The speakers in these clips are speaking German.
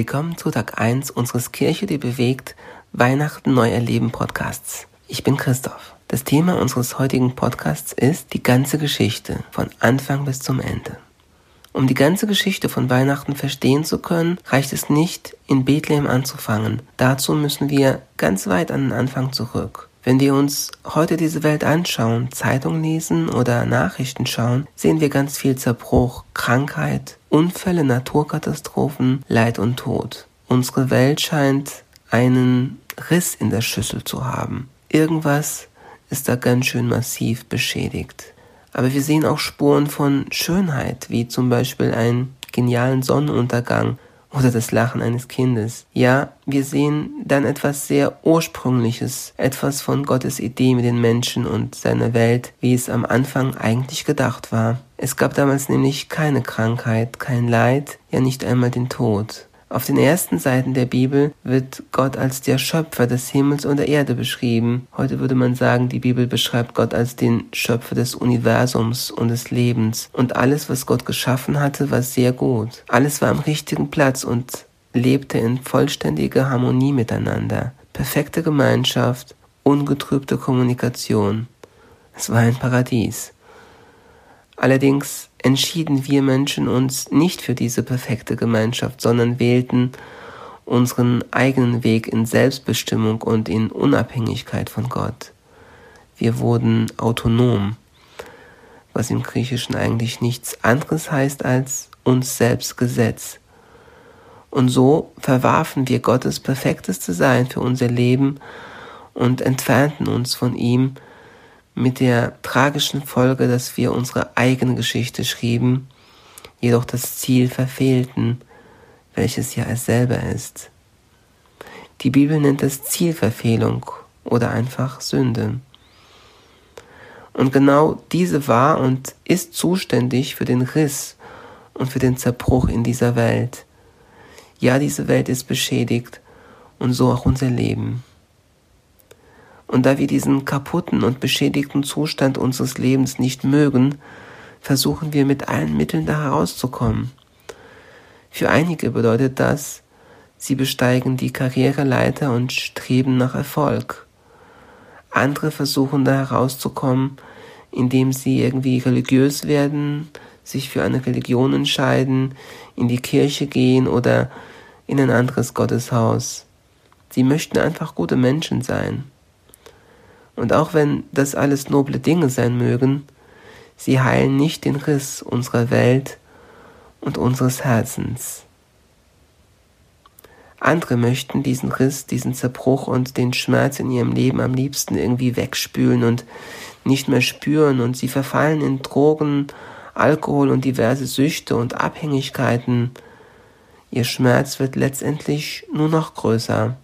Willkommen zu Tag 1 unseres Kirche, die bewegt Weihnachten neu erleben Podcasts. Ich bin Christoph. Das Thema unseres heutigen Podcasts ist die ganze Geschichte von Anfang bis zum Ende. Um die ganze Geschichte von Weihnachten verstehen zu können, reicht es nicht, in Bethlehem anzufangen. Dazu müssen wir ganz weit an den Anfang zurück. Wenn wir uns heute diese Welt anschauen, Zeitung lesen oder Nachrichten schauen, sehen wir ganz viel Zerbruch, Krankheit, Unfälle, Naturkatastrophen, Leid und Tod. Unsere Welt scheint einen Riss in der Schüssel zu haben. Irgendwas ist da ganz schön massiv beschädigt. Aber wir sehen auch Spuren von Schönheit, wie zum Beispiel einen genialen Sonnenuntergang oder das Lachen eines Kindes. Ja, wir sehen dann etwas sehr Ursprüngliches, etwas von Gottes Idee mit den Menschen und seiner Welt, wie es am Anfang eigentlich gedacht war. Es gab damals nämlich keine Krankheit, kein Leid, ja nicht einmal den Tod. Auf den ersten Seiten der Bibel wird Gott als der Schöpfer des Himmels und der Erde beschrieben. Heute würde man sagen, die Bibel beschreibt Gott als den Schöpfer des Universums und des Lebens. Und alles, was Gott geschaffen hatte, war sehr gut. Alles war am richtigen Platz und lebte in vollständiger Harmonie miteinander. Perfekte Gemeinschaft, ungetrübte Kommunikation. Es war ein Paradies. Allerdings entschieden wir Menschen uns nicht für diese perfekte Gemeinschaft, sondern wählten unseren eigenen Weg in Selbstbestimmung und in Unabhängigkeit von Gott. Wir wurden autonom, was im Griechischen eigentlich nichts anderes heißt als uns selbst Gesetz. Und so verwarfen wir Gottes perfektes Design für unser Leben und entfernten uns von ihm, mit der tragischen Folge, dass wir unsere eigene Geschichte schrieben, jedoch das Ziel verfehlten, welches ja es selber ist. Die Bibel nennt es Zielverfehlung oder einfach Sünde. Und genau diese war und ist zuständig für den Riss und für den Zerbruch in dieser Welt. Ja, diese Welt ist beschädigt und so auch unser Leben. Und da wir diesen kaputten und beschädigten Zustand unseres Lebens nicht mögen, versuchen wir mit allen Mitteln da herauszukommen. Für einige bedeutet das, sie besteigen die Karriereleiter und streben nach Erfolg. Andere versuchen da herauszukommen, indem sie irgendwie religiös werden, sich für eine Religion entscheiden, in die Kirche gehen oder in ein anderes Gotteshaus. Sie möchten einfach gute Menschen sein. Und auch wenn das alles noble Dinge sein mögen, sie heilen nicht den Riss unserer Welt und unseres Herzens. Andere möchten diesen Riss, diesen Zerbruch und den Schmerz in ihrem Leben am liebsten irgendwie wegspülen und nicht mehr spüren und sie verfallen in Drogen, Alkohol und diverse Süchte und Abhängigkeiten. Ihr Schmerz wird letztendlich nur noch größer.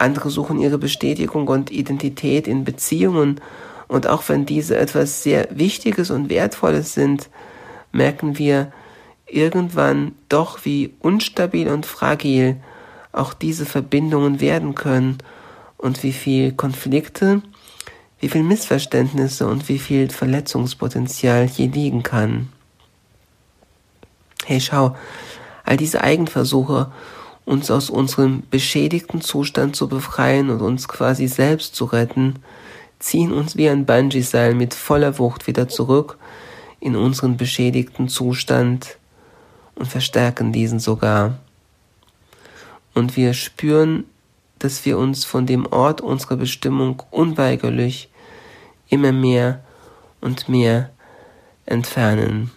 Andere suchen ihre Bestätigung und Identität in Beziehungen. Und auch wenn diese etwas sehr Wichtiges und Wertvolles sind, merken wir irgendwann doch, wie unstabil und fragil auch diese Verbindungen werden können und wie viel Konflikte, wie viel Missverständnisse und wie viel Verletzungspotenzial hier liegen kann. Hey, schau, all diese Eigenversuche uns aus unserem beschädigten Zustand zu befreien und uns quasi selbst zu retten, ziehen uns wie ein Bungee-Seil mit voller Wucht wieder zurück in unseren beschädigten Zustand und verstärken diesen sogar. Und wir spüren, dass wir uns von dem Ort unserer Bestimmung unweigerlich immer mehr und mehr entfernen.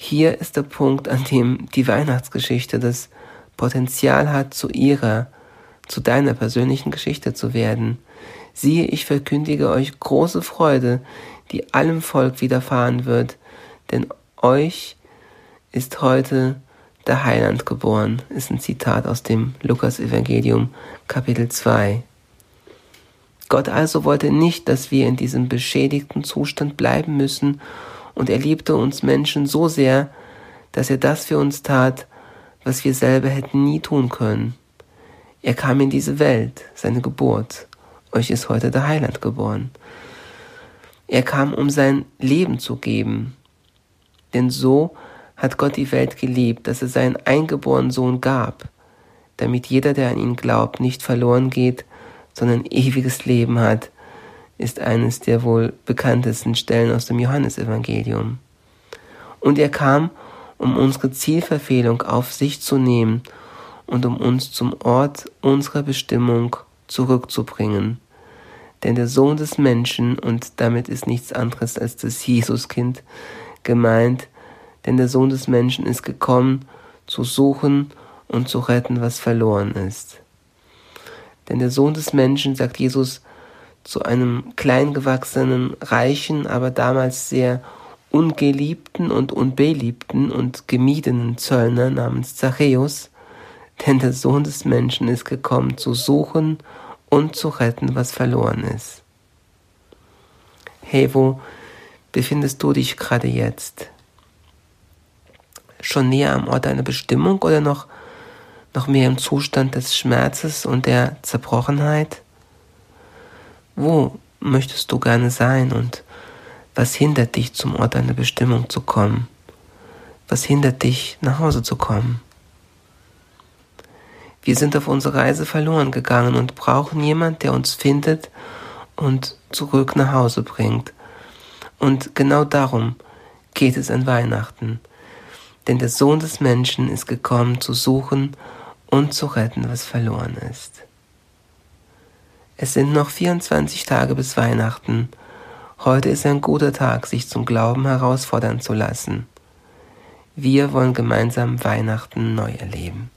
Hier ist der Punkt, an dem die Weihnachtsgeschichte das Potenzial hat, zu ihrer, zu deiner persönlichen Geschichte zu werden. Siehe, ich verkündige euch große Freude, die allem Volk widerfahren wird, denn euch ist heute der Heiland geboren, ist ein Zitat aus dem Lukas Evangelium Kapitel 2. Gott also wollte nicht, dass wir in diesem beschädigten Zustand bleiben müssen, und er liebte uns Menschen so sehr, dass er das für uns tat, was wir selber hätten nie tun können. Er kam in diese Welt, seine Geburt. Euch ist heute der Heiland geboren. Er kam, um sein Leben zu geben. Denn so hat Gott die Welt geliebt, dass er seinen eingeborenen Sohn gab, damit jeder, der an ihn glaubt, nicht verloren geht, sondern ewiges Leben hat, ist eines der wohl bekanntesten Stellen aus dem Johannesevangelium. Und er kam, um unsere Zielverfehlung auf sich zu nehmen und um uns zum Ort unserer Bestimmung zurückzubringen. Denn der Sohn des Menschen, und damit ist nichts anderes als das Jesuskind gemeint, denn der Sohn des Menschen ist gekommen, zu suchen und zu retten, was verloren ist. Denn der Sohn des Menschen, sagt Jesus, zu einem kleingewachsenen, reichen, aber damals sehr ungeliebten und unbeliebten und gemiedenen Zöllner namens Zachäus, denn der Sohn des Menschen ist gekommen, zu suchen und zu retten, was verloren ist. Hey, wo befindest du dich gerade jetzt? Schon näher am Ort deiner Bestimmung oder noch, noch mehr im Zustand des Schmerzes und der Zerbrochenheit? Wo möchtest du gerne sein und was hindert dich, zum Ort deiner Bestimmung zu kommen? Was hindert dich, nach Hause zu kommen? Wir sind auf unserer Reise verloren gegangen und brauchen jemand, der uns findet und zurück nach Hause bringt. Und genau darum geht es an Weihnachten. Denn der Sohn des Menschen ist gekommen zu suchen und zu retten, was verloren ist. Es sind noch 24 Tage bis Weihnachten. Heute ist ein guter Tag, sich zum Glauben herausfordern zu lassen. Wir wollen gemeinsam Weihnachten neu erleben.